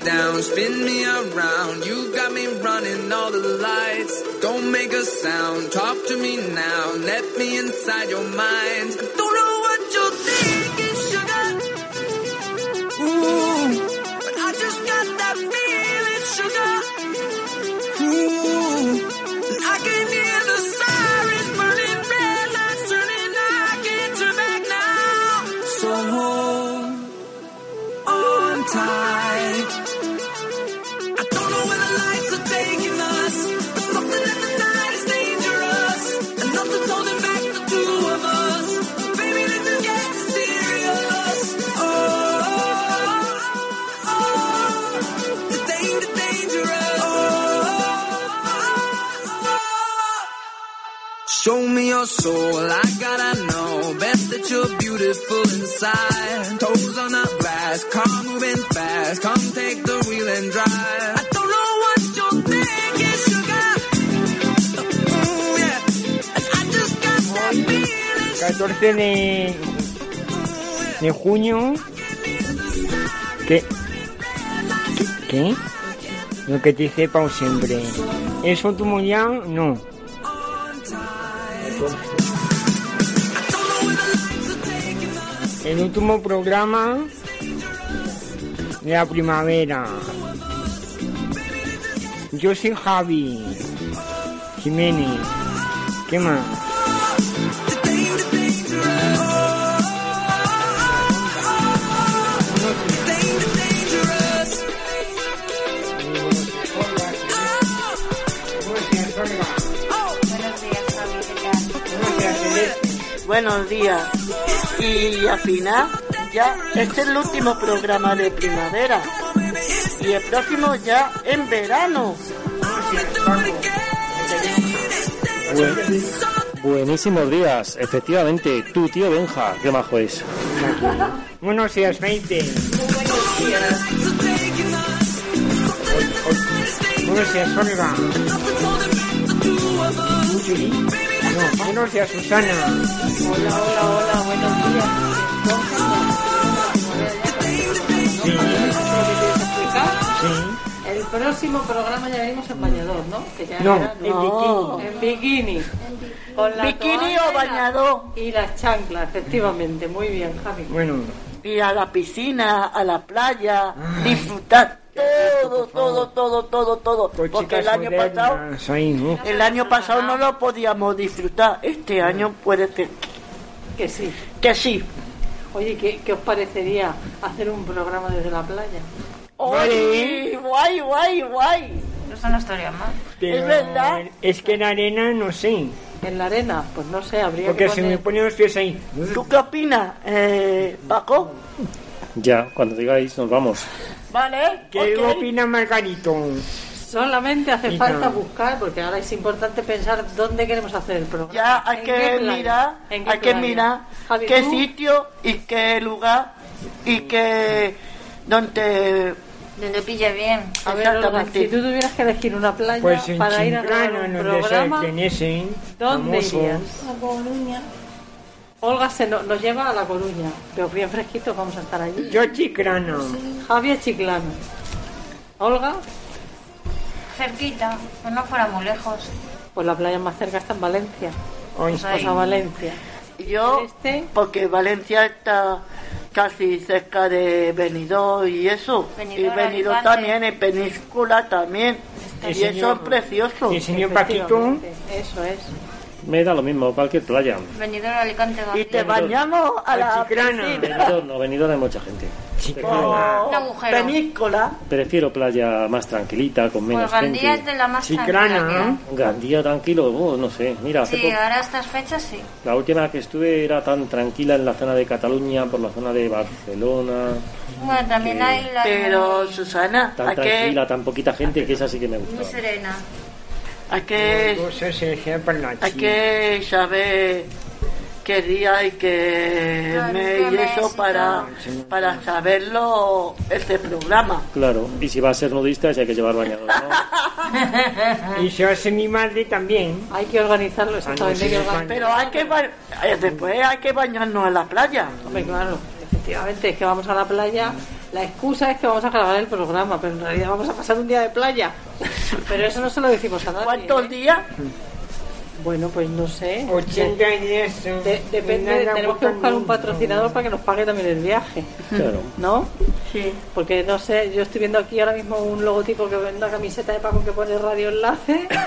down, spin me around. You got me running all the lights. Don't make a sound, talk to me now. Let me inside your mind. Beautiful inside. Toes on the glass, car moving fast. Come take the wheel and drive. I don't know what you're sugar. And I just got that feeling. 14 de, junio. ¿Qué? Lo que te sepa siempre. ¿Es ya? No. El último programa de la primavera. Yo soy Javi Jiménez. ¿Qué más? Buenos días. Y al final, ya este es el último programa de primavera. Y el próximo ya en verano. Buen- buenísimos días, efectivamente, tu tío Benja, qué majo es. Buenos días, 20. Buenos días, Olga. No, buenos días, Susana. Hola, hola, hola, buenos días. Sí. El próximo programa ya venimos en bañador, ¿no? Que ya No, era- en bikini. En bikini. Con la Bikini o bañador. Y las chanclas, efectivamente. Muy bien, Javi. Bueno, Ir a la piscina, a la playa, disfrutar todo, todo, todo, todo, todo. Porque el año pasado, el año pasado no lo podíamos disfrutar. Este año puede ser Que sí. que sí. Oye, ¿qué, qué os parecería hacer un programa desde la playa? ¡Oye! Guay, guay, guay. No estaría mal. Pero Es verdad. Es que en arena no sé. ¿En la arena? Pues no sé, habría Porque que se me poner... ponen los pies ahí. ¿Tú qué opinas, eh, Paco? Ya, cuando digáis, nos vamos. ¿Vale? ¿Qué opina Margarito? Solamente hace falta buscar, porque ahora es importante pensar dónde queremos hacer el programa. Ya hay ¿En que mirar, ¿En qué hay que playa? mirar Javi, qué ¿tú? sitio y qué lugar y qué donde Donde pille bien. A ver, Olga, Exactamente. si tú tuvieras que elegir una playa Pues para ir a grabar un programa, ¿dónde famoso. irías? Olga se no- nos lleva a La Coruña, pero bien fresquitos vamos a estar allí. Yo Chiclana. Javier Chiclano. Olga, Cerquita, que no fuera muy lejos. pues la playa más cerca está en Valencia. Ay, Pues. Pues a Valencia. yo Este. porque Valencia está casi cerca de Benidorm y eso Benidorm, y Benidorm Alicante. también en Península también y eso es precioso El señor Paquito Efectivamente, Eso es. Me da lo mismo, cualquier playa. Venidor Alicante Y te bañamos a la Chiclana. piscina. Benidorm, no, Benidorm hay mucha gente. Prefiero, Oh, Un agujero. Peníscola. prefiero playa más tranquilita, con menos Pues Gandía es gente. de la más Chiclana, tranquila ¿no? Gandía tranquilo, oh, no sé. Mira, hace Sí, poco- ahora estas fechas sí. la última que estuve era tan tranquila en la zona de Cataluña, por la zona de Barcelona. Bueno, también Que- hay la Pero, muy, Susana, Tan tranquila, tan poquita gente que esa sí que me muy gusta. serena. Hay que, hay que saber qué día y qué Claro, mes qué y eso para, todo. para saberlo este programa. Claro, y si va a ser nudista, si hay que llevar bañador, ¿no? Y se hace mi madre también. Hay que organizarlo exactamente. Ah, no, sí. Pero hay que ba- eh, después hay que bañarnos en la playa. Hombre, claro, efectivamente, es que vamos a la playa. La excusa es que vamos a grabar el programa, pero en realidad vamos a pasar un día de playa. Pero eso no se lo decimos a nadie. ¿Cuántos ¿eh? días? Bueno, pues no sé. 80 días. De- de- depende, tenemos que buscar un patrocinador para que nos pague también el viaje, Claro. ¿no? Sí. Porque no sé, yo estoy viendo aquí ahora mismo un logotipo que vende una camiseta de Paco que pone Radio Enlace.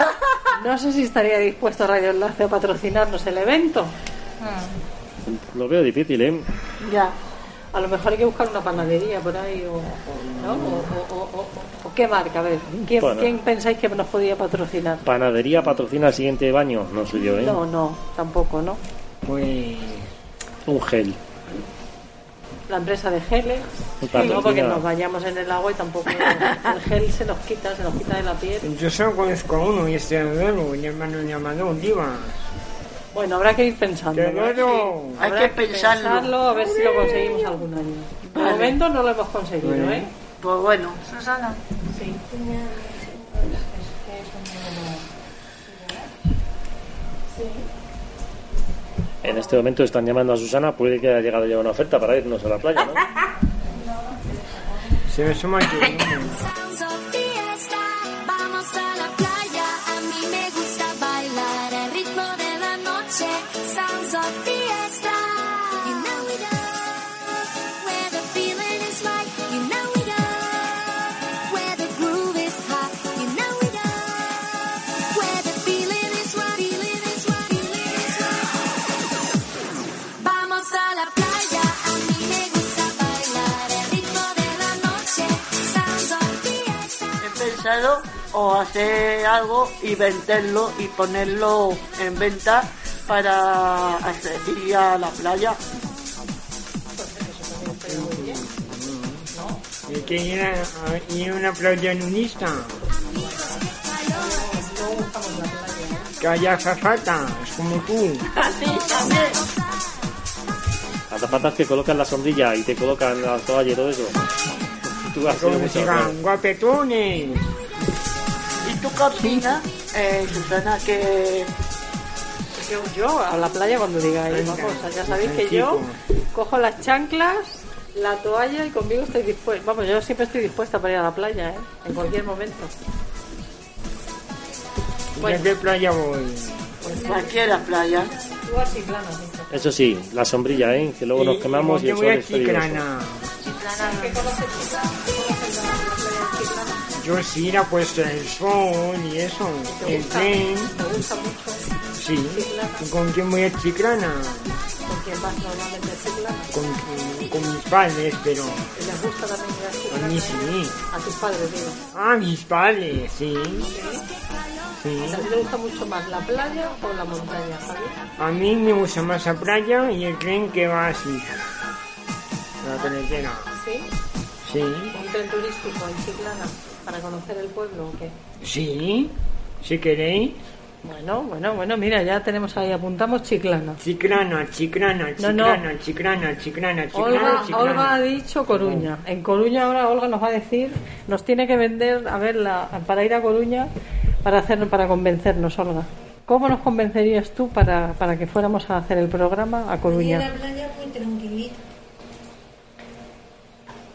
No sé si estaría dispuesto Radio Enlace a patrocinarnos el evento. Lo veo difícil, ¿eh? Ya. A lo mejor hay que buscar una panadería por ahí o, ¿no? o, o- o- o- o qué marca, a ver, ¿quién, Bueno. quién pensáis que nos podía patrocinar? Panadería patrocina el siguiente baño, no soy yo, ¿eh? No, no, tampoco, ¿no? Pues. Un gel. La empresa de geles, no porque nos bañamos en el agua y tampoco el gel se nos quita, se nos quita de la piel. Yo solo conozco a uno y este Teodoro, un hermano llamado Diva. Bueno, habrá que ir pensando. ¿no? Teodoro. Hay Habrá que pensarlo. a ver si lo conseguimos algún año. De Vale. momento no lo hemos conseguido, ¿eh? Pues bueno. Susana. En este momento están llamando a Susana, puede que haya llegado ya una oferta para irnos a la playa, ¿no? Se me suma que. o hacer algo y venderlo y ponerlo en venta para hacer, ir a la playa. Hay que ir a, a- ir a una playa nudista. Que haya azafata, es como tú. Así también. Las zapatas que colocan la sombrilla y te colocan la toalla y todo eso. Tú has sido mucho guapetones. ¿Y tú qué opinas, eh, Susana, que Yo, yo a la playa cuando digáis una cosa. Ya sabéis que yo cojo las chanclas, la toalla y conmigo estoy dispuesta. Vamos, yo siempre estoy dispuesta para ir a la playa, ¿eh? En cualquier momento. ¿A qué playa voy? cualquiera playa? Tú así. Eso sí, la sombrilla, ¿eh? Que luego nos quemamos y el sol es peligroso. Chiclana. Yo sí, la puesta del sol y eso. El tren. Me gusta mucho. Sí. ¿Y ¿Con quién voy a Chiclana? ¿Con quién vas normalmente a Chiclana? Con, con mis padres, pero ¿Y les gusta también ir a mí sí. A tus padres, digo. Ah, mis padres, sí. Sí. ¿A ti te gusta mucho más la playa o la montaña, Javi? A mí me gusta más la playa y el tren que va así. La carretera. ¿Sí? Sí. ¿Un tren turístico en Chiclana para conocer el pueblo o qué? Sí. Si queréis. Bueno, bueno, bueno, mira, ya tenemos ahí, apuntamos Chiclana. Chiclana, chiclana, No, no. chiclana, chiclana, chiclana, chiclana, Olga, chiclana. Olga ha dicho Coruña. En Coruña ahora Olga nos va a decir, nos tiene que vender, a ver, la, para ir a Coruña, para hacer, para convencernos, Olga. ¿Cómo nos convencerías tú para, para que fuéramos a hacer el programa a Coruña? playa muy tranquilita.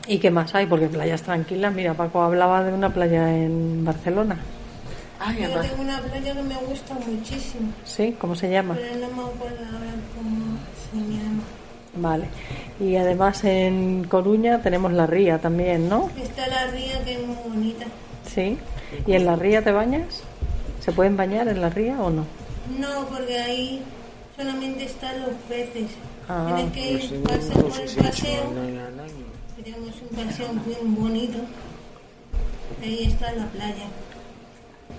¿Y qué más hay? Porque playas tranquilas, mira, Paco hablaba de una playa en Barcelona. Ay, Yo además, tengo una playa que me gusta muchísimo, ¿Sí? ¿Cómo se llama? pero no me acuerdo ahora cómo se llama. Vale. Y además en Coruña tenemos la ría también, ¿no? Está la ría que es muy bonita. Sí. ¿Y en la ría te bañas? ¿Se pueden bañar en la ría o no? No, porque ahí solamente están los peces. Ah, Tienes que Pues ir, por el hecho paseo. Tenemos un paseo muy bonito. Ahí está la playa.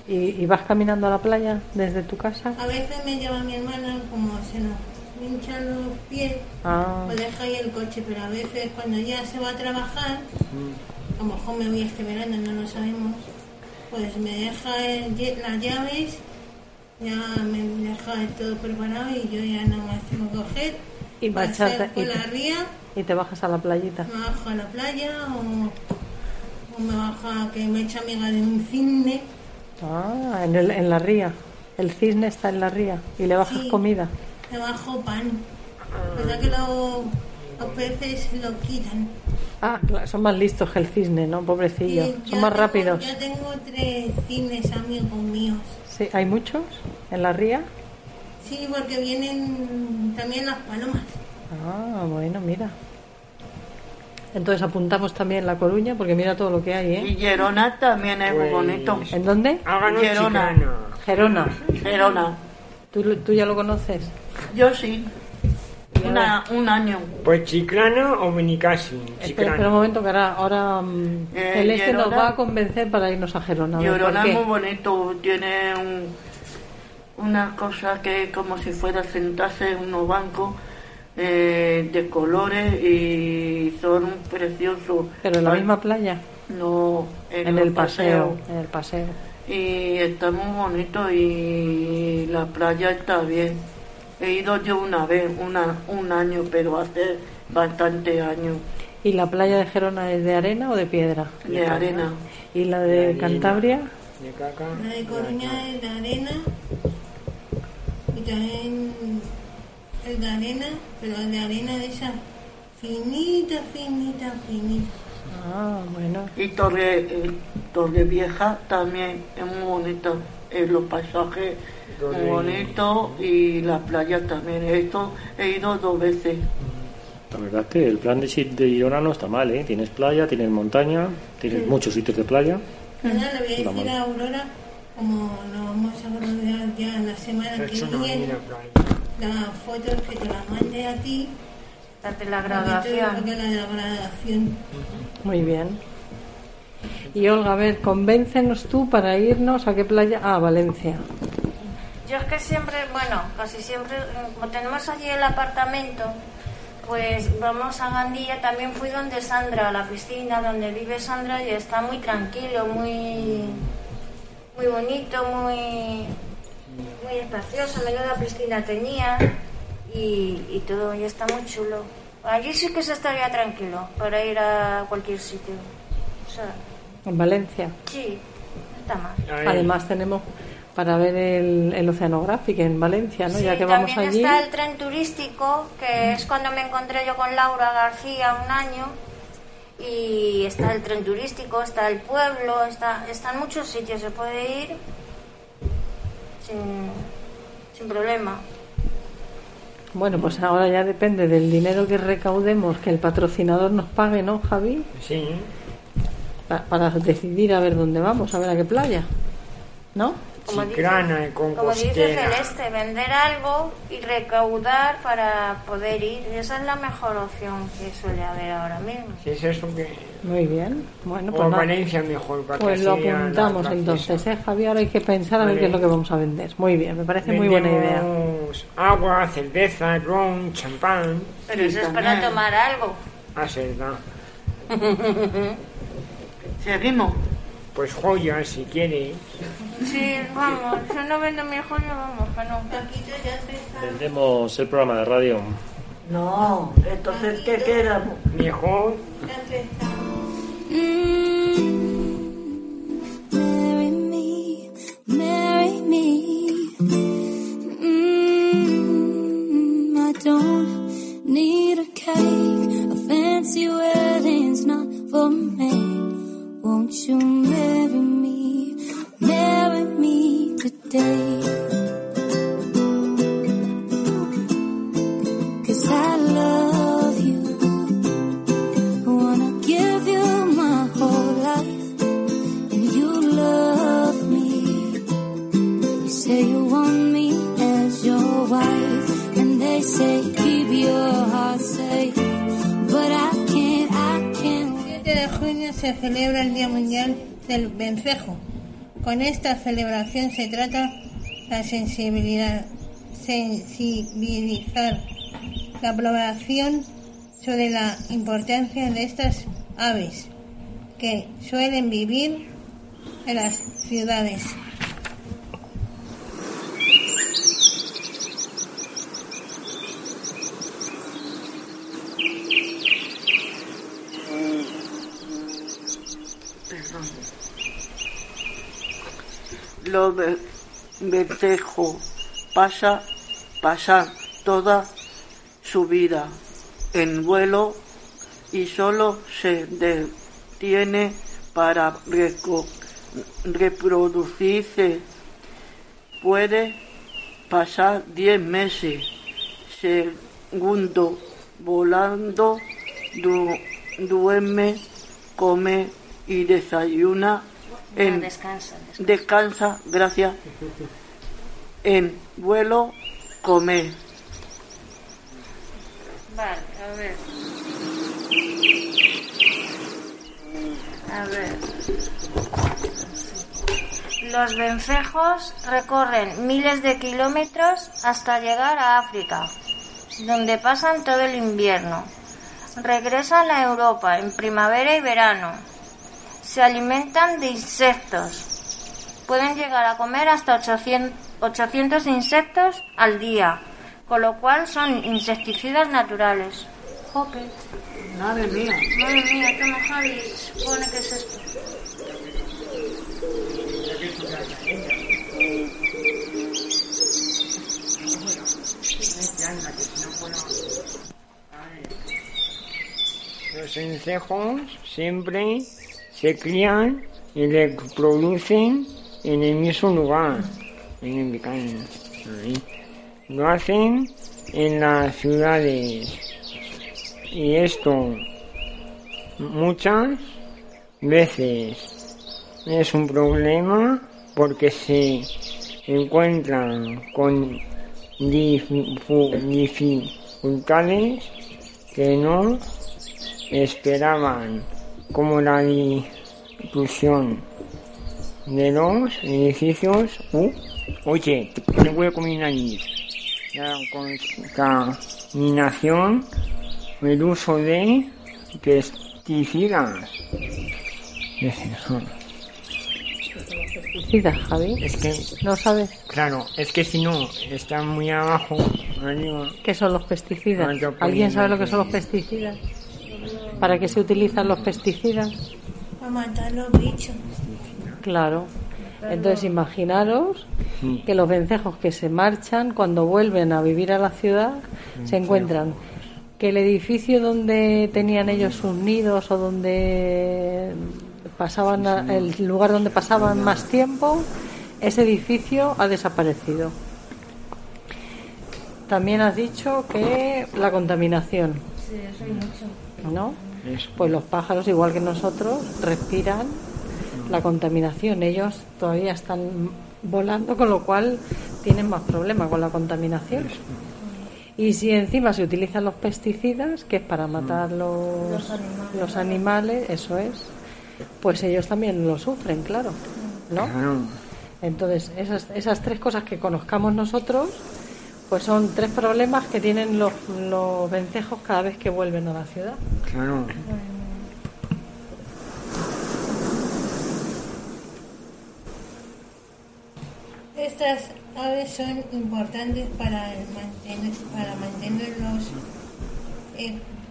¿Y, y vas caminando a la playa desde tu casa? A veces me lleva mi hermana como se nos hinchan los pies, Ah, pues deja ahí el coche, pero a veces cuando ya se va a trabajar, a lo mejor me voy este verano, no lo sabemos, pues me deja el las llaves, ya me deja todo preparado y yo ya nada más tengo que coger, Y pasar por la ría, y te bajas a la playita. me bajo a la playa o, o me bajo a que me hecho amiga de un cisne. Ah, en, el, en la ría. El cisne está en la ría y le bajas Sí. comida. Me bajo pan. Sea que lo- los peces lo quitan. Ah, claro, son más listos que el cisne, ¿no? Pobrecillo. Son más tengo- rápidos. Ya tengo tres cines amigos míos. Sí, ¿Hay muchos en la ría? Sí, porque vienen también las palomas. Ah, bueno, mira. Entonces apuntamos también La Coruña, porque mira todo lo que hay, ¿eh? Y Gerona también es muy Pues- bonito. ¿En dónde? Háganos Gerona. Gerona. Gerona. ¿Tú, tú ya lo conoces? Yo sí. Una- un año. Pues Chiclana o Benicassi. Espera, espera un momento, que ahora, ahora mm, Eh, el este nos Gerona- va a convencer para irnos a Gerona. ¿por Gerona qué? es muy bonito. Tiene un- una cosa que es como si fuera sentarse en unos bancos eh, de colores y son preciosos. Pero en la Ay, misma playa, No, en, el paseo, en el paseo. Y está muy bonito y la playa está bien. He ido yo una vez, una, un año, pero hace bastante años, ¿Y la playa de Gerona es de arena o de piedra? de arena. ¿Y la De. Cantabria? De caca. La de Coruña es de arena. Y también es de arena, pero es de arena de esa finita, finita, finita. Ah, bueno. Y Torre, eh, Torre Vieja también es muy bonita. Eh, los paisajes Torre- muy bonitos y la playa también. Ido, he ido dos veces. La verdad es que el plan de, de Girona no está mal, ¿eh? Tienes playa, tienes montaña, tienes muchos sitios de playa. Ahora le voy a Está decir mal. a Aurora, como nos vamos a ya la semana que viene. Las fotos que te las mande a ti, Date la graduación. hagas la graduación. Muy bien. Y Olga, a ver, convéncenos tú para irnos a qué playa. Ah, Valencia. Yo es que siempre, bueno, casi siempre, como tenemos allí el apartamento, pues vamos a Gandía. También fui donde Sandra, a la piscina donde vive Sandra, y está muy tranquilo, muy, muy bonito, muy, muy espacioso. Menuda piscina tenía y, y todo, y está muy chulo. Allí sí que se estaría tranquilo para ir a cualquier sitio. O sea, En Valencia. sí, no está mal. Ahí. Además tenemos para ver el, el oceanográfico en Valencia, ¿no? Sí, ya que vamos también allí. está el tren turístico, que es cuando me encontré yo con Laura García un año. Y está el tren turístico, está el pueblo, está, están muchos sitios, se puede ir sin, sin problema. Bueno, pues ahora ya depende del dinero que recaudemos, que el patrocinador nos pague, ¿no, Javi? Sí. Pa- para decidir a ver dónde vamos, a ver a qué playa. ¿No? Como dice, y como dice. Celeste, vender algo y recaudar para poder ir. Esa es la mejor opción que suele haber ahora mismo. Si es eso que... Muy bien. Bueno, O pues. Valencia mejor para Pues que lo apuntamos entonces, ¿eh, Javi? Ahora hay que pensar a ver Vale. qué es lo que vamos a vender. Muy bien, me parece muy buena idea. Agua, cerveza, ron, champán. Pero eso es para tomar algo. A verdad. Seguimos. Pues joyas, si quieres. Sí, vamos, yo no vendo mi joya, vamos, que no. Vendemos el programa de radio. No, entonces, ¿qué quedamos? Mejor Con esta celebración se trata la sensibilizar la población sobre la importancia de estas aves que suelen vivir en las ciudades. Ve- vencejos pasa, pasan toda su vida en vuelo y solo se detiene para reproducirse. Puede pasar 10 meses, segundo, volando, du- duerme, come y desayuna En descansa, descansa. descansa, gracias, en vuelo, come. Vale, a ver. A ver. Los vencejos recorren miles de kilómetros hasta llegar a África, donde pasan todo el invierno. Regresan a Europa en primavera y verano. Se alimentan de insectos. Pueden llegar a comer hasta 800, 800 insectos al día, con lo cual son insecticidas naturales. Jope. Madre mía. Madre mía, toma Javi, supone que es esto. Los encejos siempre se crían y reproducen en el mismo lugar, en el. Ahí. Lo hacen en las ciudades. Y esto muchas veces es un problema porque se encuentran con dificultades que no esperaban, como la difusión de los edificios. Uh, oye, te voy a comer nariz. La contaminación, el uso de pesticidas. Pesticidas, Javi. Es que, No sabes claro, es que si no, está muy abajo, arriba. qué son los pesticidas. Yo ¿Alguien sabe lo que- son los pesticidas? ¿Para qué se utilizan los pesticidas? Para matar los bichos. Claro. Entonces imaginaros que los vencejos que se marchan, cuando vuelven a vivir a la ciudad, se encuentran que el edificio donde tenían ellos sus nidos o donde pasaban a- el lugar donde pasaban más tiempo, ese edificio ha desaparecido. También has dicho que la contaminación, Sí, eso hay mucho. ¿no? Eso. Pues los pájaros, igual que nosotros, respiran la contaminación. Ellos todavía están volando, con lo cual tienen más problemas con la contaminación. Y si encima se utilizan los pesticidas, que es para matar los, Los animales. los animales, eso es, pues ellos también lo sufren, claro. ¿No? Claro. Entonces, esas, esas tres cosas que conozcamos nosotros, pues son tres problemas que tienen los, los vencejos cada vez que vuelven a la ciudad. Claro. Estas aves son importantes para, el mantener, para mantener los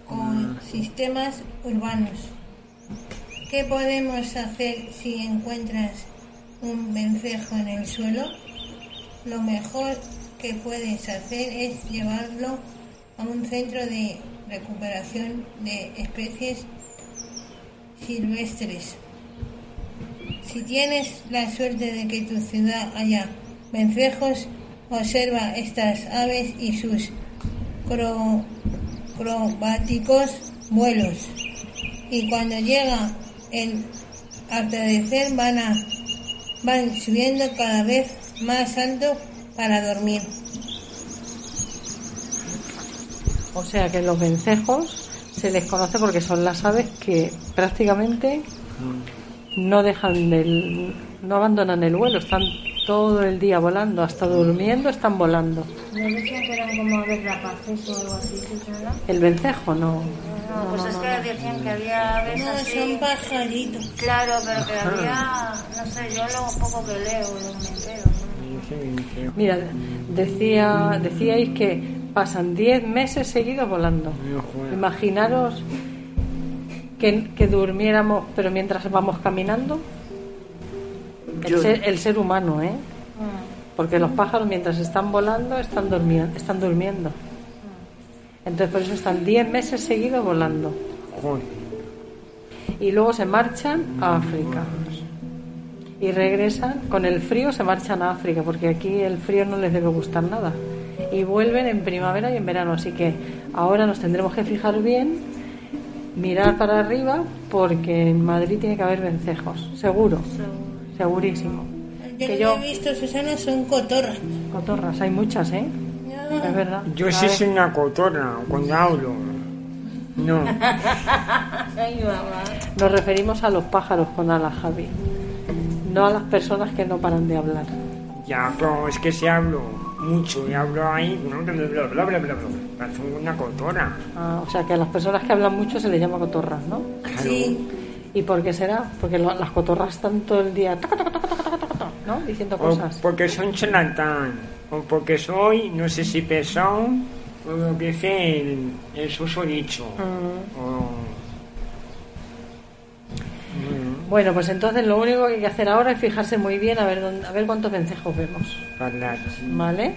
ecosistemas urbanos. ¿Qué podemos hacer si encuentras un vencejo en el suelo? Lo mejor que puedes hacer es llevarlo a un centro de recuperación de especies silvestres. Si tienes la suerte de que tu ciudad haya vencejos, observa estas aves y sus cro- acrobáticos vuelos. Y cuando llega el atardecer van, a, van subiendo cada vez más alto para dormir. O sea que los vencejos se les conoce porque son las aves que prácticamente no dejan el, no abandonan el vuelo, están todo el día volando, hasta durmiendo están volando. Me decían que eran como verdapaces o algo así, ¿sí, no? El vencejo no. No, pues es que decían que había aves No, así. son pajaritos. Claro, pero que había, no sé, yo lo poco que leo, lo me entero. Mira, decía, decíais que pasan 10 meses seguidos volando. Imaginaros que, que durmiéramos, pero mientras vamos caminando. El ser, el ser humano, ¿eh? Porque los pájaros mientras están volando están, durmiendo están durmiendo. Entonces por eso están 10 meses seguidos volando. Y luego se marchan a África. Y regresan, con el frío se marchan a África, porque aquí el frío no les debe gustar nada. Y vuelven en primavera y en verano. Así que ahora nos tendremos que fijar bien, mirar para arriba, porque en Madrid tiene que haber vencejos. Seguro. Segurísimo. Yo Que yo- he visto, Susana, son cotorras. Cotorras, hay muchas, ¿eh? Es verdad. Yo A sí soy una cotorra cuando hablo. No. Ay, mamá. Nos referimos a los pájaros con alas, Javi no a las personas que no paran de hablar. Ya, pero es que si hablo mucho y hablo ahí, bla, bla, bla, una cotorra. Ah, o sea que a las personas que hablan mucho se les llama cotorras, ¿no? Claro. Sí. ¿Y por qué será? Porque lo, las cotorras están todo el día taca, taca, taca, ¿no? diciendo cosas. Porque son charlatán, o porque soy, no sé si pesado, o lo que es el, el susodicho. Uh -huh. o Bueno, pues entonces lo único que hay que hacer ahora es fijarse muy bien a ver, dónde- a ver cuántos vencejos vemos. ¿Vale?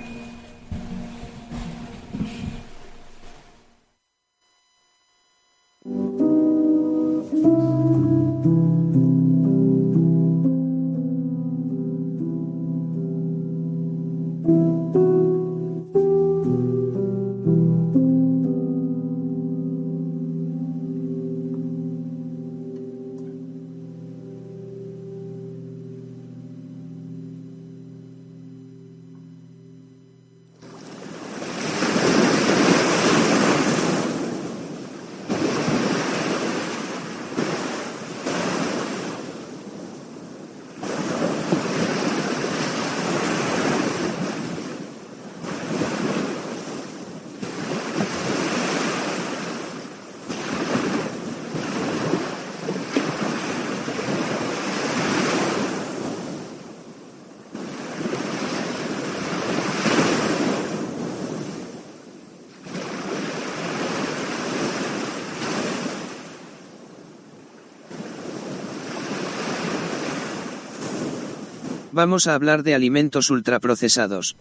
Vamos a hablar de alimentos ultraprocesados.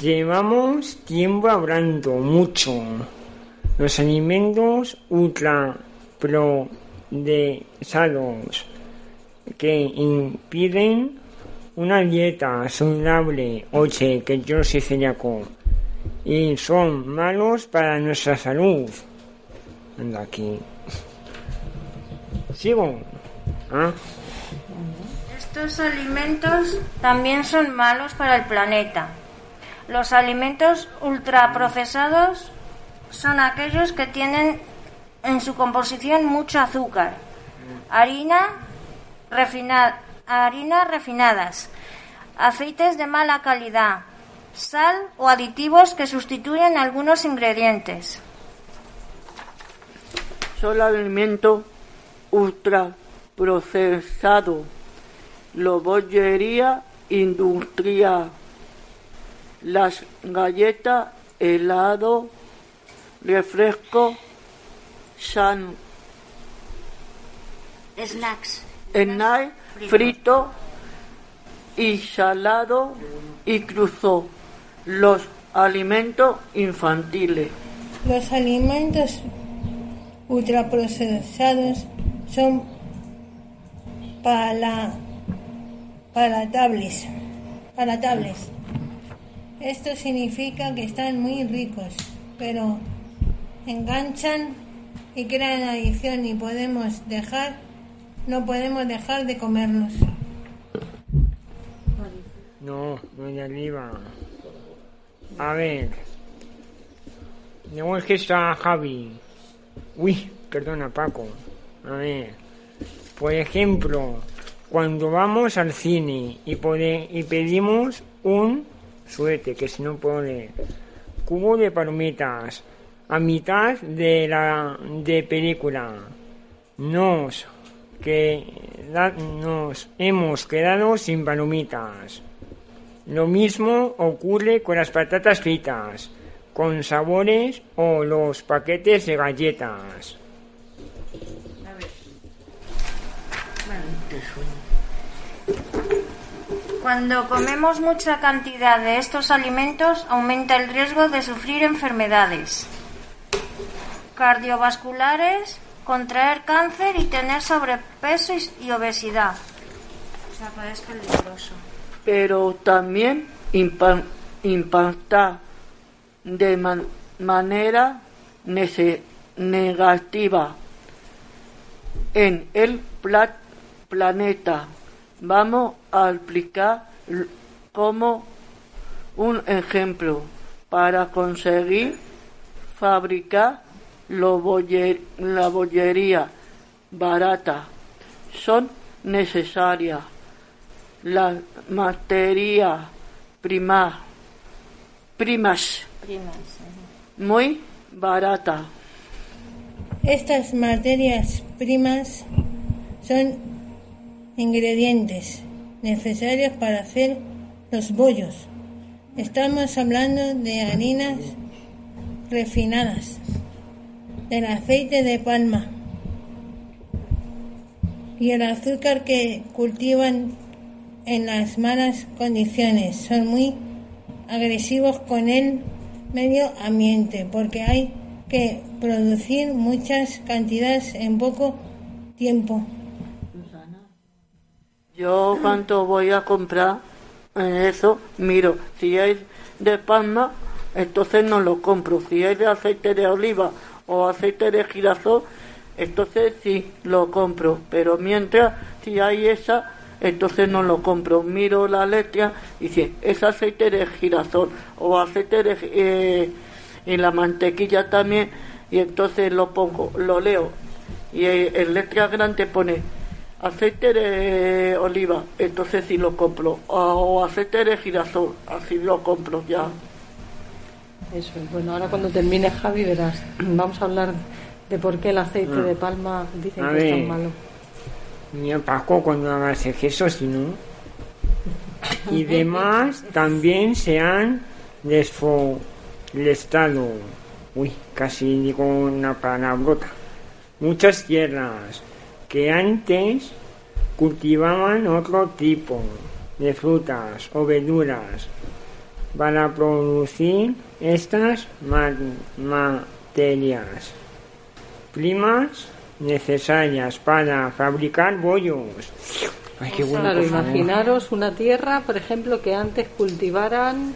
Llevamos tiempo hablando mucho. Los alimentos ultra procesados que impiden una dieta saludable, oye, que yo soy celíaco, y son malos para nuestra salud. Anda aquí. Sigo. ¿Ah? Estos alimentos también son malos para el planeta. Los alimentos ultraprocesados son aquellos que tienen en su composición mucho azúcar, harina, refina- refinadas, aceites de mala calidad, sal o aditivos que sustituyen algunos ingredientes. Son alimento ultraprocesado, la bollería industrial, las galletas, helado, refresco, san, Snacks. snack, frito y salado y cruzó los alimentos infantiles. los alimentos ultraprocesados son pala, palatables, palatables. Esto significa que están muy ricos, pero enganchan y crean adicción y podemos dejar, no podemos dejar de comerlos. No, no de arriba. A ver. Luego es que está Javi. Uy, perdona, Paco. A ver, por ejemplo, cuando vamos al cine y, pode- y pedimos un suete, que si no leer, cubo de palomitas a mitad de la de película, nos que nos hemos quedado sin palomitas. Lo mismo ocurre con las patatas fritas, con sabores o los paquetes de galletas. Cuando comemos mucha cantidad de estos alimentos, aumenta el riesgo de sufrir enfermedades cardiovasculares, contraer cáncer y tener sobrepeso y- obesidad. O sea, es peligroso. pero también impa- impacta de man- manera negativa en el pla- planeta. Vamos a explicar como un ejemplo para conseguir fabricar lo la bollería barata. Son necesarias la materia prima, primas muy barata. Estas materias primas son ingredientes necesarios para hacer los bollos. Estamos hablando de harinas refinadas, del aceite de palma y el azúcar que cultivan en las malas condiciones. Son muy agresivos con el medio ambiente porque hay que producir muchas cantidades en poco tiempo. Yo cuando voy a comprar eh, eso, miro, si es de palma, entonces no lo compro. Si es de aceite de oliva o aceite de girasol, entonces sí lo compro. Pero mientras, si hay esa, entonces no lo compro. Miro la letra y si es aceite de girasol o aceite de... eh, y la mantequilla también, y entonces lo pongo, lo leo. Y en letra grande pone aceite de oliva, entonces sí lo compro. O aceite de girasol, así lo compro ya. Eso es. Bueno, ahora cuando termine Javi verás. Vamos a hablar de por qué el aceite Ah. de palma dicen A que es tan ver. malo. Mira, Paco, cuando hagas eso, si no. Y demás también se han desforestado. Uy, casi digo una palabrota. Muchas tierras que antes cultivaban otro tipo de frutas o verduras para producir estas ma- materias primas necesarias para fabricar bollos. Ay, qué bueno, claro, imaginaros una tierra, por ejemplo, que antes cultivaran,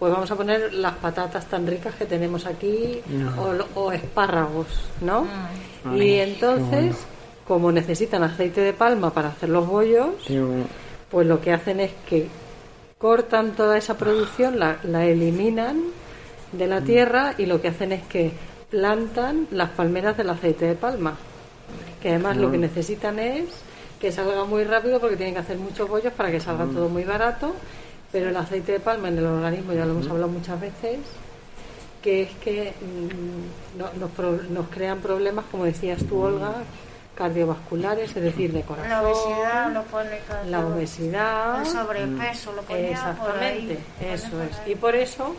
pues vamos a poner las patatas tan ricas que tenemos aquí, No. o, espárragos, ¿no? Ay, y qué entonces, bueno. Como necesitan aceite de palma para hacer los bollos, pues lo que hacen es que cortan toda esa producción, la, la eliminan de Mm. la tierra y lo que hacen es que plantan las palmeras del aceite de palma. Que además lo que Mm. necesitan es que salga muy rápido porque tienen que hacer muchos bollos para que salga Mm. todo muy barato. Pero el aceite de palma en el organismo, ya lo hemos hablado muchas veces, que es que mm, no- nos, pro- nos crean problemas, como decías tú, Olga, cardiovasculares, es decir, de corazón. La obesidad lo pone La obesidad. El sobrepeso lo ponía Exactamente, por ahí. eso es. Y por eso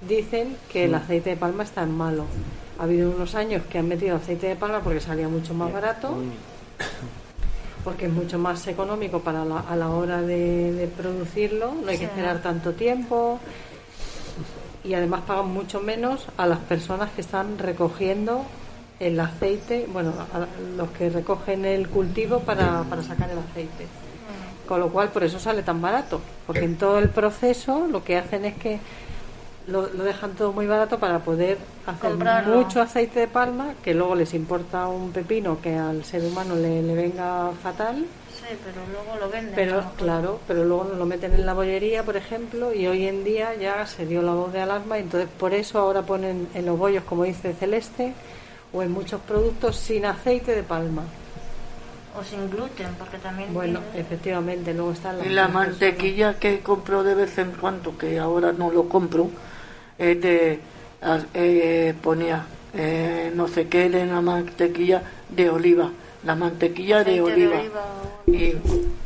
dicen que el aceite de palma es tan malo. Ha habido unos años que han metido aceite de palma porque salía mucho más barato, porque es mucho más económico para la, a la hora de, de producirlo, no hay que esperar tanto tiempo y además pagan mucho menos a las personas que están recogiendo el aceite, bueno, a los que recogen el cultivo para, para sacar el aceite. Con lo cual, por eso sale tan barato, porque en todo el proceso lo que hacen es que lo, lo dejan todo muy barato para poder hacer Comprarlo. mucho aceite de palma, que luego les importa un pepino que al ser humano le, le venga fatal, Sí, pero luego lo venden. pero claro, pero luego nos lo meten en la bollería, por ejemplo, y hoy en día ya se dio la voz de alarma, y entonces por eso ahora ponen en los bollos, como dice Celeste, o en muchos productos sin aceite de palma. o sin gluten, porque también Bueno, tiene- efectivamente, luego están las Y la mantequilla que compro de vez en cuando, que ahora no lo compro, es de, eh, ponía, eh, no sé qué, de la mantequilla de oliva, la mantequilla de oliva. o- Y,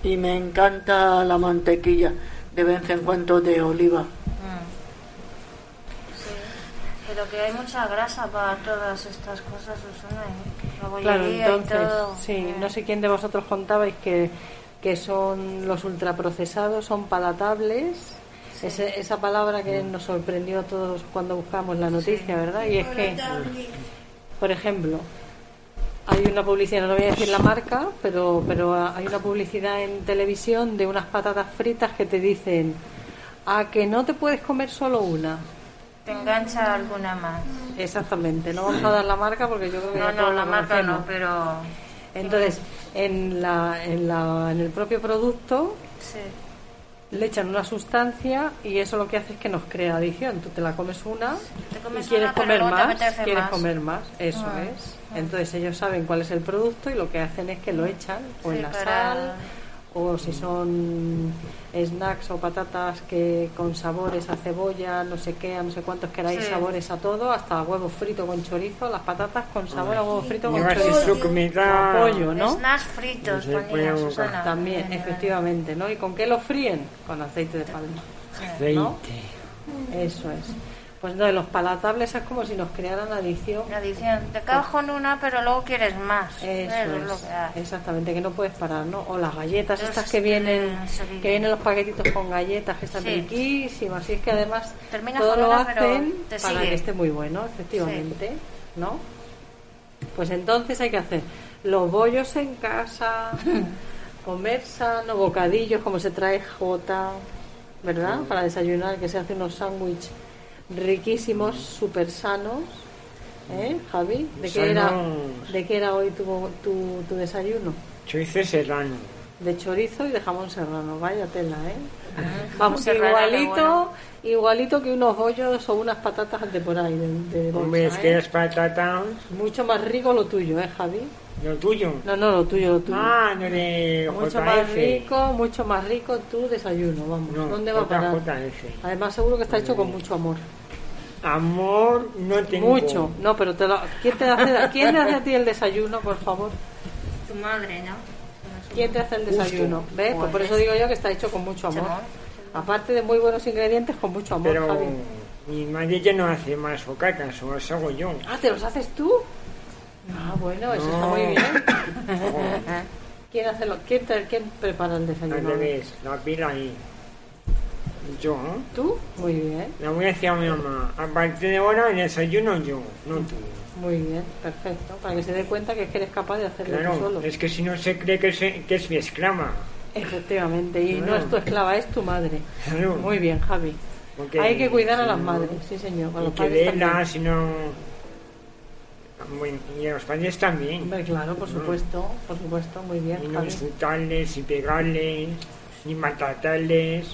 y me encanta la mantequilla de vez en cuando de oliva. Mm. Pero que hay mucha grasa para todas estas cosas, Susana, ¿eh? La Claro, entonces, y todo. sí, Eh, no sé quién de vosotros contabais que, que son los ultraprocesados, son palatables. Ese- esa palabra que nos sorprendió a todos cuando buscamos la noticia, ¿verdad? Y es que, por ejemplo, hay una publicidad, no voy a decir la marca, pero, pero hay una publicidad en televisión de unas patatas fritas que te dicen a que no te puedes comer solo una. Te engancha alguna más. Exactamente, no vamos a dar la marca porque yo creo que No, ya no, la marca conocemos. no, pero Entonces, en, la, en, la, en el propio producto sí. le echan una sustancia y eso lo que hace es que nos crea adicción. Tú te la comes una Te comes y quieres una, comer más, quieres más. comer más, eso Ah, es. Entonces ellos saben cuál es el producto y lo que hacen es que lo echan o Sí, en la para- sal o si son snacks o patatas que con sabores a cebolla, no sé qué, a no sé cuántos queráis Sí. sabores a todo, hasta huevo frito con chorizo, las patatas con sabor a huevo frito con chorizo. eso que me da... Apoyo, ¿no? Snacks fritos, No se ponía Susana. También, efectivamente, ¿no? ¿Y con qué lo fríen? Con aceite de palma. Aceite. ¿no? Eso es. Pues entonces los palatables es como si nos crearan adicción. La adicción. Te cago con una, pero luego quieres más. Eso es lo que hay. exactamente, que no puedes parar, ¿no? O las galletas Los estas que vienen, que- que vienen los paquetitos con galletas, que están Sí. riquísimas, y es que además Terminas todo lo hacen para sigue. que esté muy bueno, efectivamente, ¿no? Pues entonces hay que hacer los bollos en casa, comer sano, bocadillos como se trae J, ¿verdad? Para desayunar, que se hace unos sándwiches riquísimos, súper sanos. ¿Eh, Javi? ¿De qué, era. ¿De qué era hoy tu, tu, tu desayuno? Chorizo serrano. De chorizo y de jamón serrano, vaya tela, ¿eh? Vamos, serrano, igualito, igualito que unos bollos o unas patatas de por ahí, de, de bolsa, Hombre, es ¿eh? que las patatas... Mucho más rico lo tuyo, ¿eh, Javi? Lo tuyo. No, no, lo tuyo, lo tuyo. Ah, no de mucho más rico, mucho más rico tu desayuno, vamos. No, ¿Dónde va a parar? Además, seguro que está hecho con mucho amor. Amor no tengo. Mucho. No, pero te lo- ¿quién, te hace, ¿quién te hace a ti el desayuno, por favor? Tu madre, ¿no? ¿Quién te hace el desayuno? ¿Ves? Pues por eso digo yo que está hecho con mucho amor. Aparte de muy buenos ingredientes, con mucho amor, Pero Javi. mi madre ya no hace más bocatas, o las hago yo. Ah, ¿te los haces tú? Ah, bueno, eso está muy bien. ¿Quién, hace lo, quién, te- quién prepara el Al desayuno? revés, la pila ahí. Yo. ¿Tú? Muy bien, La voy a decir a mi mamá. A partir de ahora, el desayuno yo, no tú. muy bien, perfecto. Para que se dé cuenta que es que eres capaz de hacerlo tú Claro, solo. es que si no se cree que, se- que es mi esclava. Efectivamente, y no Claro. es tu esclava, es tu madre. Claro. Muy bien, Javi. Porque Hay que cuidar a las no- madres, sí señor. A Y los que padres si no... Bueno, y a los padres también. Hombre, claro, por supuesto, por supuesto, muy bien, Y no insultarles, ni pegarles, ni maltratarles.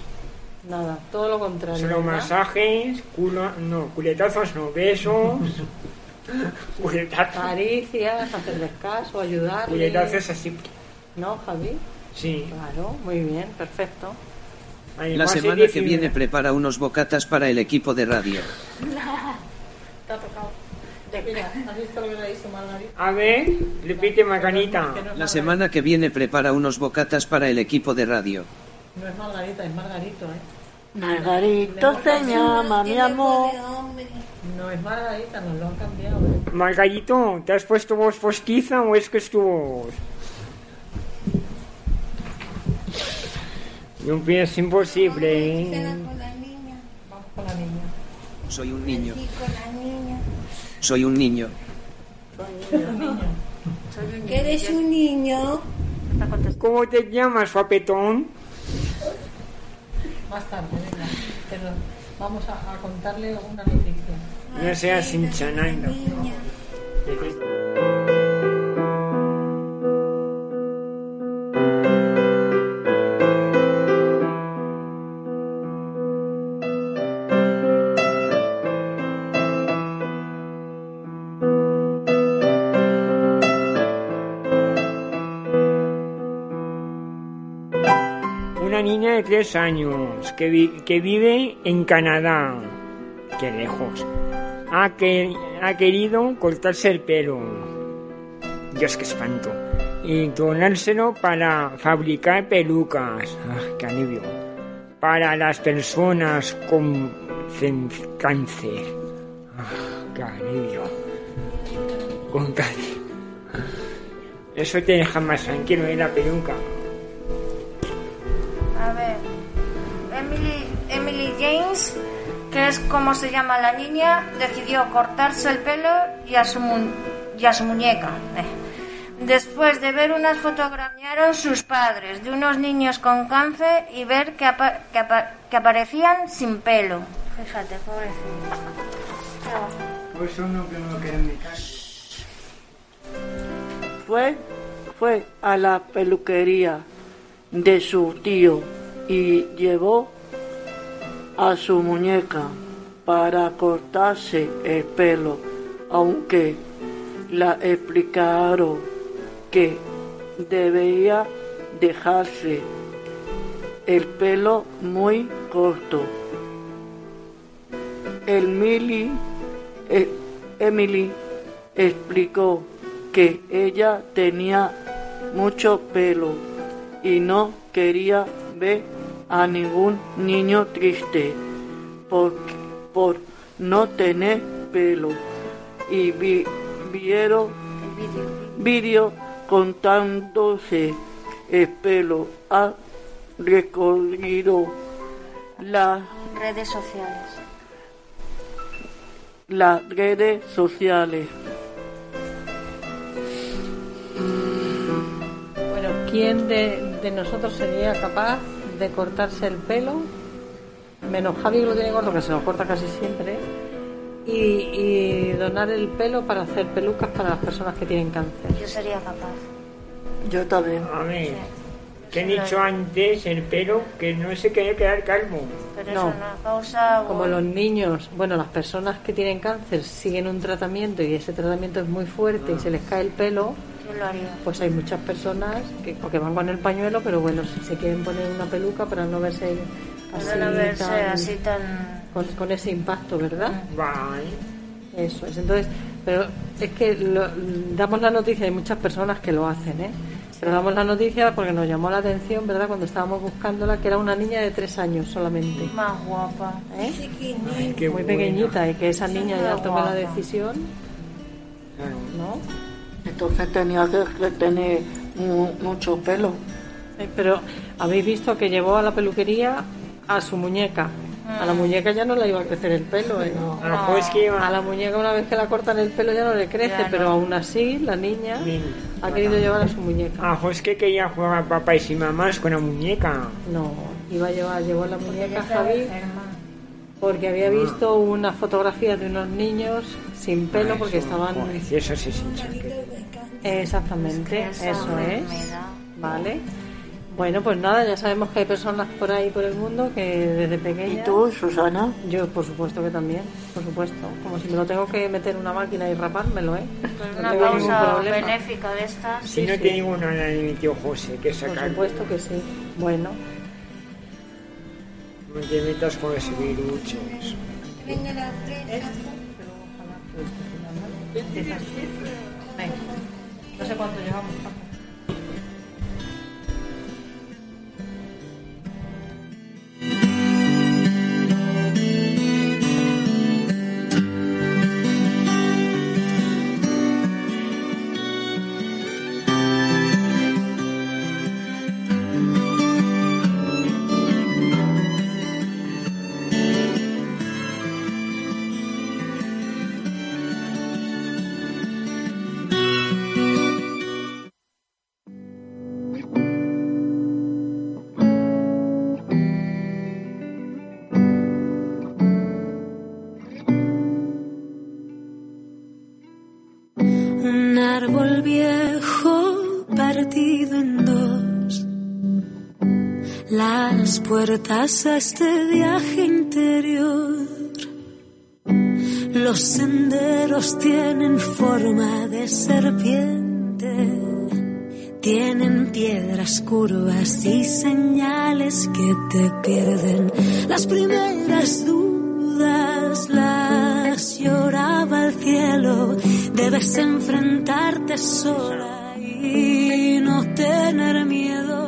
Nada, todo lo contrario. Solo ¿verdad? masajes, culo, no, culetazos, no besos. culetazos. Caricias, hacerles caso, ayudarles. Culetazos así. ¿No, Javi? Sí. Claro, muy bien, perfecto. La semana que viene prepara unos bocatas para el equipo de radio. Te ha tocado. Mira, ¿has visto lo que le ha dicho Margarita? A ver, repite Margarita. La semana que viene prepara unos bocatas para el equipo de radio. No es Margarita, es Margarito, ¿eh? Margarito se llama, mi amor. No es Margarita, nos lo han cambiado, ¿eh? Margarito, ¿te has puesto voz postiza o es que es tu voz? No es imposible, ¿eh? con la niña. Vamos con la niña. Soy un niño. Con la niña. Soy un niño. ¿Que eres un niño? ¿Cómo te llamas, papetón? Más tarde, venga. Pero vamos a, a contarle alguna noticia. No seas hinchanando. Tres años que, vi- que vive en Canadá. Qué lejos. Ha, que, querido cortarse el pelo. Dios, qué espanto. Y donárselo para fabricar pelucas. Ah, qué alivio. Para las personas con cáncer. Ah, qué alivio. Con cáncer. Eso te deja más tranquilo, ¿eh? La peluca. Que es como se llama la niña, decidió cortarse el pelo y a su, mu- y a su muñeca. eh. Después de ver unas fotografiaron sus padres de unos niños con cáncer y ver que, apa- que, apa- que aparecían sin pelo. Fíjate, pobrecito. Pues uno que no queda en mi casa. Fue, fue a la peluquería de su tío y llevó a su muñeca para cortarse el pelo, aunque la explicaron que debía dejarse el pelo muy corto. Emily, eh, Emily explicó que ella tenía mucho pelo y no quería ver a ningún niño triste por, por no tener pelo y vi- vieron vídeo contándose el pelo ha recorrido la Redes sociales. las redes sociales. Bueno, ¿quién de, de nosotros sería capaz de cortarse el pelo? Menos Javi que lo tiene corto, que se lo corta casi siempre. Y, y donar el pelo para hacer pelucas para las personas que tienen cáncer. Yo sería capaz. Yo también. A ver, que he dicho antes el pelo que no se quería quedar calvo. Pero No. es una causa... Como los niños, bueno, las personas que tienen cáncer siguen un tratamiento y ese tratamiento es muy fuerte y se les cae el pelo, Yo lo haría. pues hay muchas personas que, van con el pañuelo, pero bueno, si se quieren poner una peluca para no verse así, Para no verse tan- así tan... con, con ese impacto, ¿verdad? Eso es. Entonces, pero es que lo- damos la noticia, hay muchas personas que lo hacen, ¿eh? Pero damos la noticia porque nos llamó la atención, ¿verdad? Cuando estábamos buscándola, que era una niña de tres años solamente. Más guapa. ¿eh? Qué Muy buena. pequeñita y que esa niña ya tome la decisión, Claro. ¿no? Entonces tenía que, tener mu- mucho pelo. Eh, Pero habéis visto que llevó a la peluquería a su muñeca. A la muñeca ya no le iba a crecer el pelo. ¿eh? A es que A la muñeca una vez que la cortan el pelo ya no le crece, no. pero aún así la niña Bien. ha querido llevar a su muñeca. A mejor es que quería jugar a papás y mamás con la muñeca. No, iba a llevar, llevó la muñeca Javi porque había visto unas fotografías de unos niños sin pelo porque estaban... Eso sí es hincha. Exactamente, Es que esa eso es. Vale. Bueno, pues nada, ya sabemos que hay personas por ahí por el mundo que desde ¿Y pequeña... tú, Susana? Yo, por supuesto que también, por supuesto. Como si me lo tengo que meter en una máquina y rapármelo, ¿eh? Pues No una problema. benéfica de estas. Si no te digo nada de mi tío José, que Por sacar. supuesto que sí. Bueno, No te metas con ese viruches. Venga la fresa. venga. No sé cuánto llevamos. Puertas este viaje interior. Los senderos tienen forma de serpiente. Tienen piedras curvas y señales que te pierden. Las primeras dudas las lloraba el cielo. Debes enfrentarte sola y no tener miedo.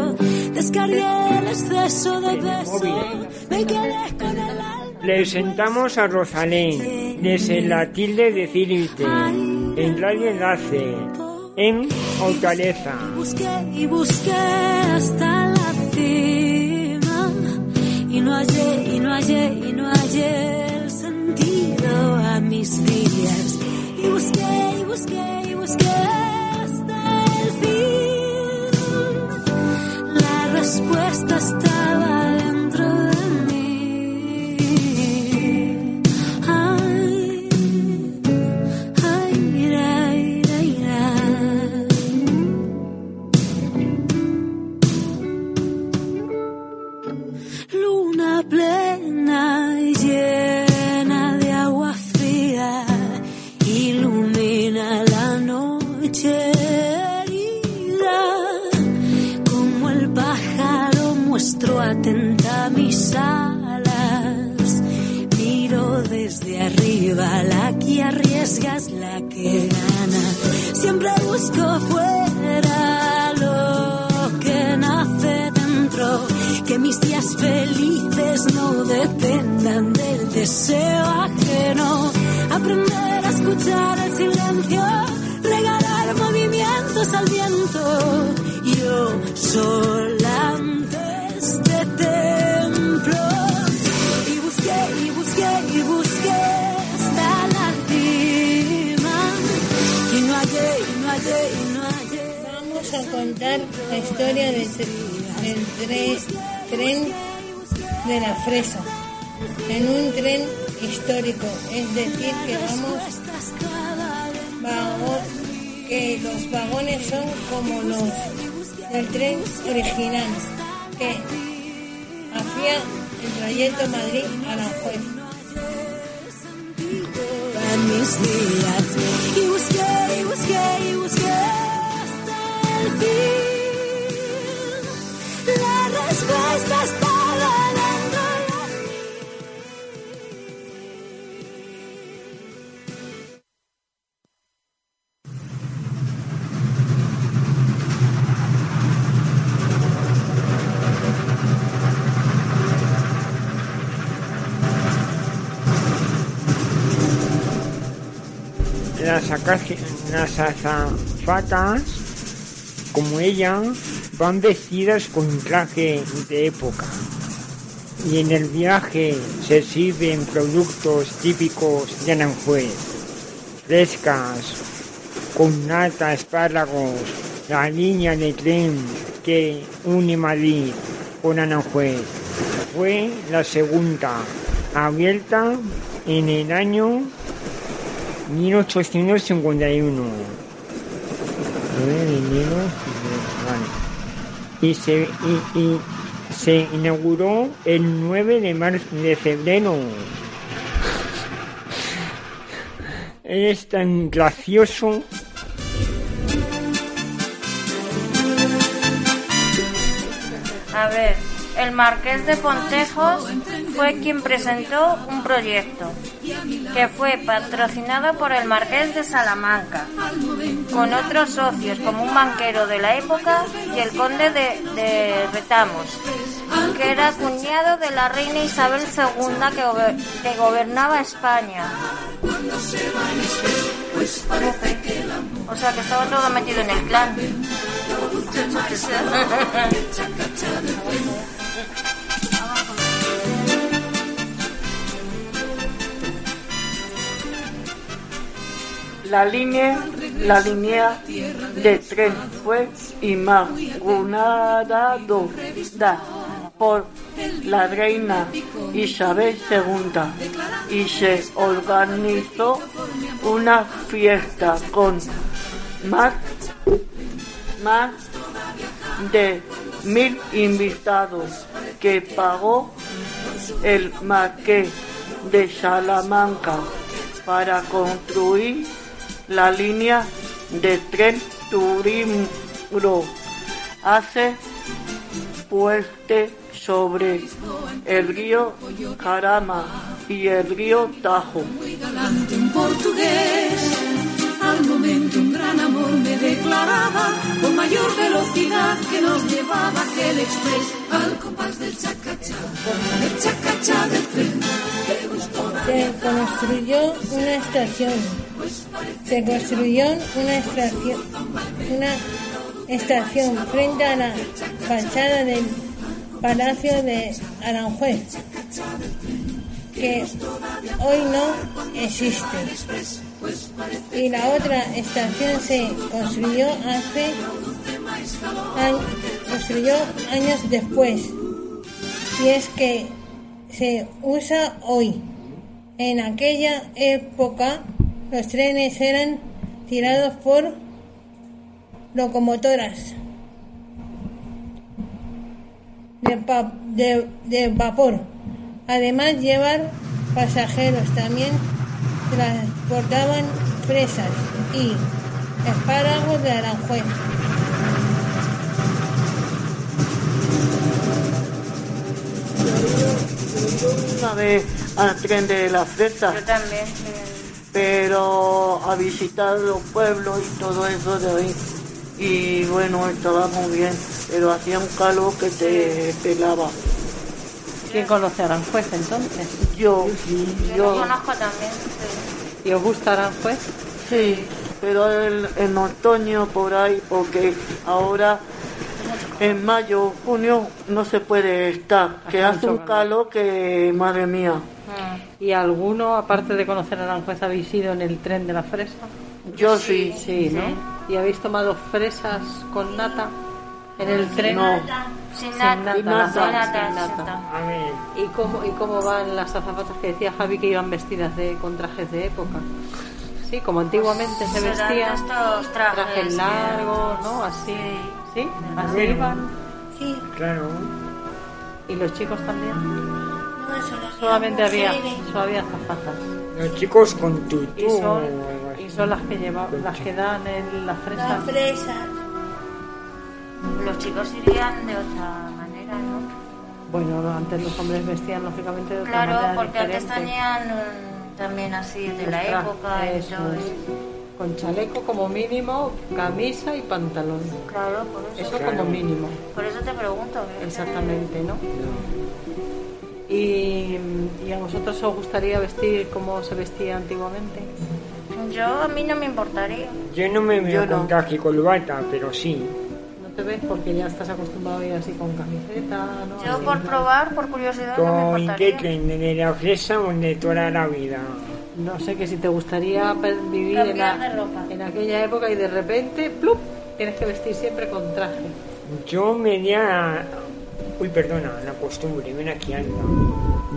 Descargué el exceso de beso. Me quedé con el alma. Presentamos a Rosalén desde la tilde de Cirite en Radio Enlace en Hortaleza. Busqué y busqué hasta la cima y no hallé, y no hallé, y no hallé el sentido a mis días. Y busqué y busqué y busqué La respuesta estaba los vagones son como los del tren original, que hacía el trayecto Madrid-Aranjuez. a mis días Las, azafatas, como ella, van vestidas con un traje de época. Y en el viaje se sirven productos típicos de Aranjuez, frescas, con nata, espárragos, la línea de tren que une Madrid con Aranjuez. Fue la segunda, abierta en el año 1851. Nueve de enero, vale. Y se, y, y se inauguró el 9 de, marzo, de febrero. Es tan gracioso. A ver, el marqués de Pontejos fue quien presentó un proyecto que fue patrocinado por el marqués de Salamanca, con otros socios como un banquero de la época y el conde de, de Retamos, que era cuñado de la reina Isabel II que, que gobernaba España. O sea que estaba todo metido en el clan. La línea, la línea de tren fue inaugurada por la reina Isabel II y se organizó una fiesta con más, más de mil invitados que pagó el marqués de Salamanca para construir la línea de tren turismo hace puente sobre el río Jarama y el río Tajo. muy galante. Al momento un gran amor me declaraba con mayor velocidad que nos llevaba aquel express al compás del chacachá, del chacachá del tren. Se construyó una estación. Se construyó una estación, una estación frente a la fachada del Palacio de Aranjuez, que hoy no existe. Y la otra estación se construyó hace construyó años después. Y es que se usa hoy. En aquella época los trenes eran tirados por locomotoras de- de vapor. Además llevar pasajeros también transportaban fresas y espárragos de Aranjuez. Una vez al tren de la fresa, Yo también. pero a visitar los pueblos y todo eso de ahí. Y bueno, estaba muy bien, pero hacía un calor que te pelaba. ¿Quién conoce Aranjuez entonces? Yo, Yo yo, lo conozco también. sí. ¿Y os gusta Aranjuez? sí, pero en, en otoño por ahí, porque ahora en mayo, junio no se puede estar, que Hace un calor que, madre mía. ¿Y alguno, aparte de conocer Aranjuez, habéis ido en el tren de la fresa? yo sí, Sí, ¿no? ¿Y habéis tomado fresas con nata en el tren? no. Sin Sin nata. nata, Sin nata, sin nata. A ¿Y cómo, ¿Y cómo van las azafatas que decía Javi que iban vestidas de, con trajes de época? Sí, como antiguamente se vestían. estos trajes. Largos, ¿no? Así. ¿Sí? Así Bueno. iban. Sí, claro. ¿Y los chicos también? no, solo Solamente había, solo había azafatas. Los chicos con tutú. Y son, y son las que llevan, las que dan en las fresas. Las fresas. Los chicos irían de otra manera, ¿no? Bueno, no, antes los hombres vestían lógicamente de otra Claro, manera porque antes diferente. tenían mm, también así de la época y eso todo es. eso. Con chaleco como mínimo, camisa y pantalón. Claro, por eso. Eso Claro. como mínimo. Por eso te pregunto. Exactamente, ¿no? Y, y a vosotros os gustaría vestir como se vestía antiguamente? Yo a mí no me importaría. Yo no me veo Yo no. con traje y corbata, pero sí. ¿No te ves porque ya estás acostumbrado a ir así con camiseta? ¿no? Yo por ¿no? probar, por curiosidad, no me ¿Con qué tren? ¿De la fresa o de toda la vida? No sé, que si te gustaría vivir en, la- de ropa. en aquella época y de repente, ¡plup! Tienes que vestir siempre con traje. Yo me iría... Uy, perdona, la costumbre, ven aquí anda.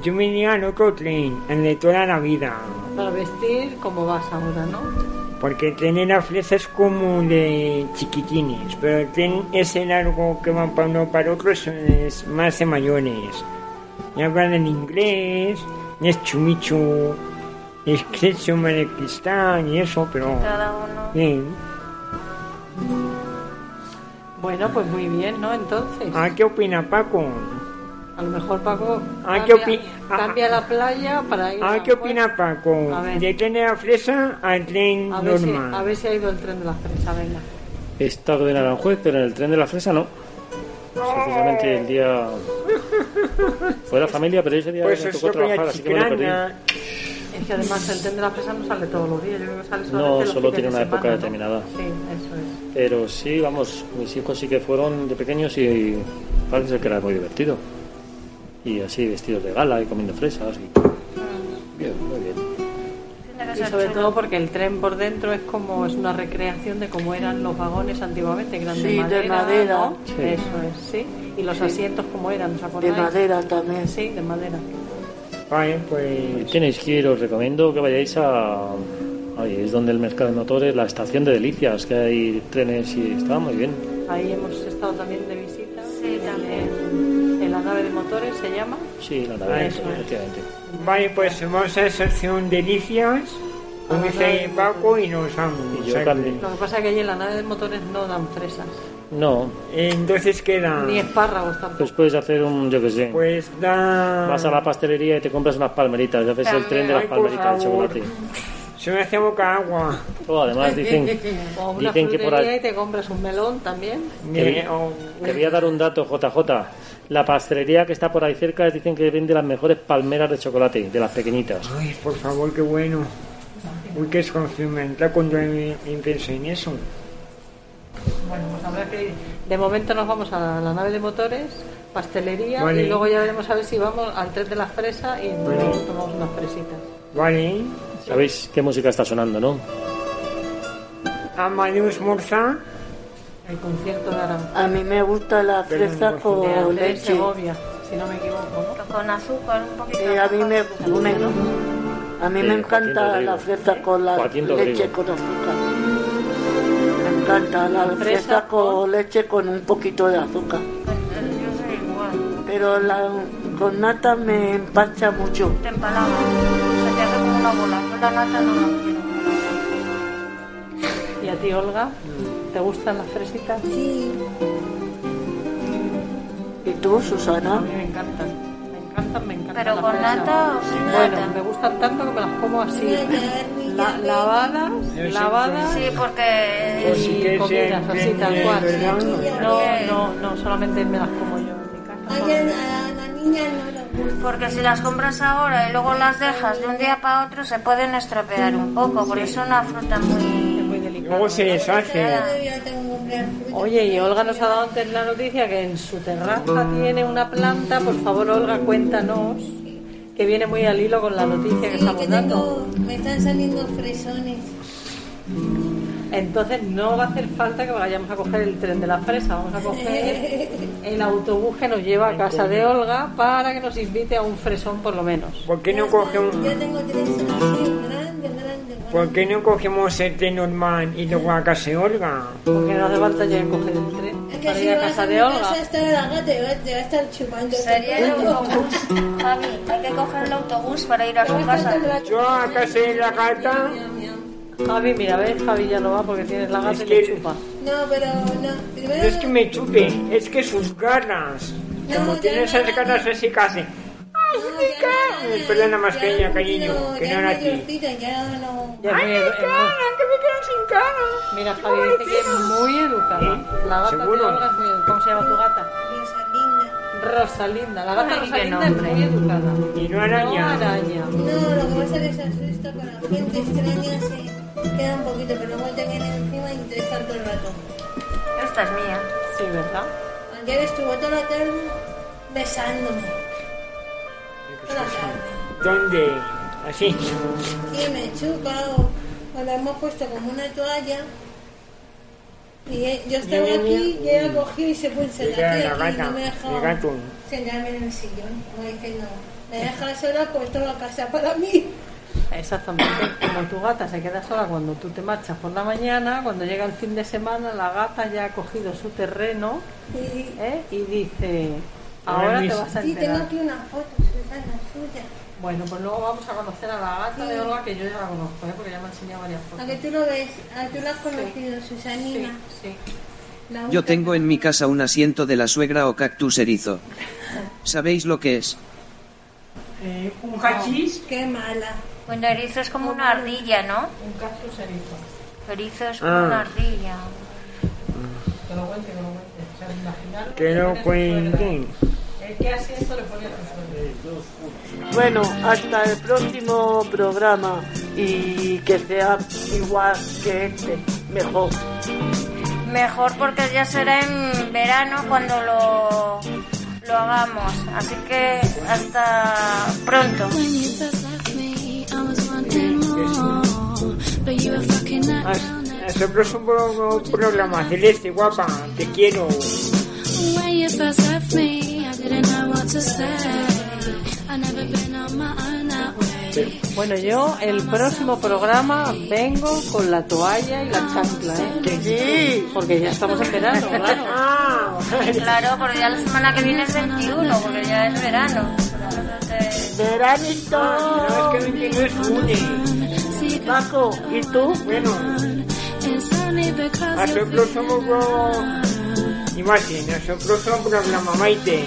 Yo me iría al otro tren, el de toda la vida. Para vestir como vas ahora, ¿no? Porque el tren de la fresa es como de chiquitines, pero el tren ese largo que va para uno para otro es, es más de mayores. Y hablan en inglés, y es chumichu, es queso, de cristal y eso, pero Cada uno. bien. Bueno, pues muy bien, ¿no? Entonces, ¿Ah, qué opina Paco? A lo mejor Paco Ah, cambia, ¿qué opi- ah, cambia la playa para ir Ah, a ¿qué opina Paco? A ver. De tren de la fresa al tren a ver, si, normal. a ver si ha ido el tren de la fresa, venga. He estado en Aranjuez, pero en el tren de la fresa no. Precisamente el día... Fue la familia, pero ese día Pues me tocó trabajar, así que me lo perdí. Es que además el tren de la fresa no sale todos los días, yo creo que sale No, solo tiene una época semana, ¿no? determinada. Sí, eso es. Pero sí, vamos, mis hijos sí que fueron de pequeños y parece que era muy divertido. Y así vestidos de gala y comiendo fresas. Y... Bien, muy bien. Y sobre todo porque el tren por dentro es como es una recreación de cómo eran los vagones antiguamente, que eran Sí, de de madera. madera. ¿no? Sí. Eso es, sí. Y los asientos como eran, ¿os de madera también. Sí, de madera. Vale, pues... Tenéis que ir, os recomiendo que vayáis a... Ahí es donde el mercado de motores, la estación de Delicias, que hay trenes y está muy bien. Ahí hemos estado también de visita. Sí, también. Motores se llama. Sí, la eso es. efectivamente. Vale, pues vamos a la sección delicias, como Ah, dice. Paco, y nos vamos. Y yo O también. Lo que pasa es que allí en la nave de motores no dan fresas. No, Entonces queda. Ni espárragos tampoco. pues puedes hacer un, yo qué sé. Pues da. Vas a la pastelería y te compras unas palmeritas, haces el tren de las palmeritas de chocolate. Se me hace boca agua. Oh, además dicen, O una dicen que por ahí... y te compras un melón también. Te voy a dar un dato, JJ. La pastelería que está por ahí cerca dicen que vende las mejores palmeras de chocolate, de las pequeñitas. Ay, por favor, qué bueno. Uy, qué desconocimiento cuando me, me pensé en eso. Bueno, pues habrá que ir. De momento nos vamos a la nave de motores, pastelería Vale. y luego ya veremos a ver si vamos al tren de la fresa y nos tomamos unas fresitas. Vale. ¿Sabéis qué música está sonando, no? Amadeus Morza. El concierto de Aram. A mí me gusta la fresa con leche. Segovia, si no me equivoco, ¿no? Con azúcar, un poquito Eh, a mí me, me- a mí me encanta la fresa con la Joaquín leche con azúcar. Me encanta la Fresa fresa con- con leche con un poquito de azúcar. Yo soy igual. Pero la con nata me empacha mucho. Te empalaga. Se te hace como una bola. Yo la nata no la quiero. ¿Y a ti, Olga? ¿Te gustan las fresitas? Sí, ¿Y tú, A Susana? mí me encantan. Me encantan, me encantan. Pero las con fresas. nata o sin Bueno, nata. me gustan tanto que me las como así. A La- lavadas, lavadas Sí, porque Pues sí y que comidas así tal cual. No, no, no, solamente me las como yo en mi casa. A, a. Porque si las compras ahora y luego las dejas de un día para otro, se pueden estropear un poco. Por eso una fruta Es muy... Oye, y Olga nos ha dado antes la noticia que en su terraza tiene una planta. Por favor, Olga, cuéntanos. Que viene muy al hilo con la noticia que estamos que dando. me están saliendo fresones. Entonces no va a hacer falta que vayamos a coger el tren de la fresa. Vamos a coger el autobús que nos lleva a casa de Olga para que nos invite a un fresón por lo menos. ¿Por qué no cogemos, Yo tengo tres así, grandes, grandes. ¿por qué no cogemos el tren normal y luego a casa de Olga? Porque no hace falta ya coger el tren Es que para si ir a casa de Olga. casa la gata te va, te va a estar chupando. Sería el autobús. Javi, hay que coger el autobús para ir a su casa. Yo a casa de la gata, Javi, mira, ves, Javi ya no va porque tienes la gata Es y que- le chupa. No, pero no. Primero, no es que me chupe, es que sus garras, No, como tiene no, esas no, garras no. así casi. no, ya Perdona más ya que ella, no, cariño, que no era mayorcita, ya no. Ya edu- es muy- que me quedan sin cara. Mira, Javi dice que es muy educada. La gata de ¿Seguro? Olga es muy educada. ¿Cómo se llama tu gata? Rosalinda. Rosalinda. La gata Ay, Rosalinda es nombre. muy educada. Y no araña. No araña. No, lo que pasa es que se asusta con la gente extraña, se queda un poquito, pero luego te viene encima y te deja todo el rato. Esta es mía. Sí, ¿verdad? Ayer estuvo toda la tarde besándome. Toda la tarde. ¿Dónde? Así. Y me chupa o, o la hemos puesto como una toalla. Y eh, yo estaba Mira, mira, aquí y ella cogió y se puso la aquí, gata, no me dejaba sentarme en el sillón. Como diciendo, me dejas sola, pues toda la casa para mí. Exactamente. Como tu gata se queda sola cuando tú te marchas por la mañana, cuando llega el fin de semana, la gata ya ha cogido su terreno Y, ¿eh? y dice, ahora te vas a y tengo enterar. aquí una foto, Susana, suya. Bueno, pues luego vamos a conocer a la gata de Olga, que yo ya la conozco, ¿eh? porque ya me ha enseñado varias A fotos. que tú lo ves, a tú lo has conocido, Sí, Susanina. sí. La Yo tengo en mi casa un asiento de la suegra o cactus erizo. ¿Sabéis lo que es? Eh, un hachís. Qué mala. Bueno, erizo es como una ardilla, ¿no? Un cactus erizo. Erizo es como Ah. una ardilla. Que lo cuente, que lo cuente. O sea, imaginar Que suegra. cuenten. Eh, ¿Qué asiento le pone suegra? Bueno, hasta el próximo programa y que sea igual que este, mejor. Mejor porque ya será en verano cuando lo, lo hagamos. Así que hasta pronto. El próximo programa, Celeste, guapa, te quiero. When you first left me, I didn't know what to say. I never been on my own that way. Bueno, yo el próximo programa vengo con la toalla y la chancla, ¿eh? Que sí. Porque ya estamos en verano, claro. Ah, Claro, porque ya la semana que viene es 21, porque ya es verano. Veranito. no, es que 21 es lunes. Paco, ¿y tú? Bueno, It's only because hasta el of próximo pro- Y Mati, nuestro próximo programa, Maite.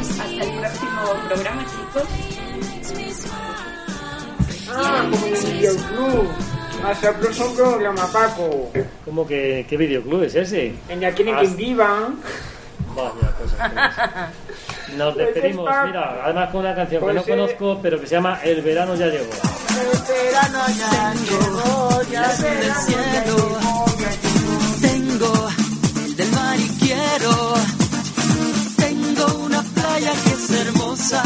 Hasta el próximo programa, chicos. Ah, como en el videoclub. Hasta el próximo programa, Paco. ¿Cómo que qué videoclub es ese? En la quieren que Hasta- viva. Vaya cosas. que es. Nos despedimos, Pues es mira, además con una canción que Pues no conozco, pero que se llama El verano ya llegó. El verano ya llegó, ya del cielo. Tengo el del mar y quiero. Tengo una playa que es hermosa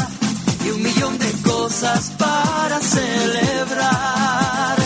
y un millón de cosas para celebrar.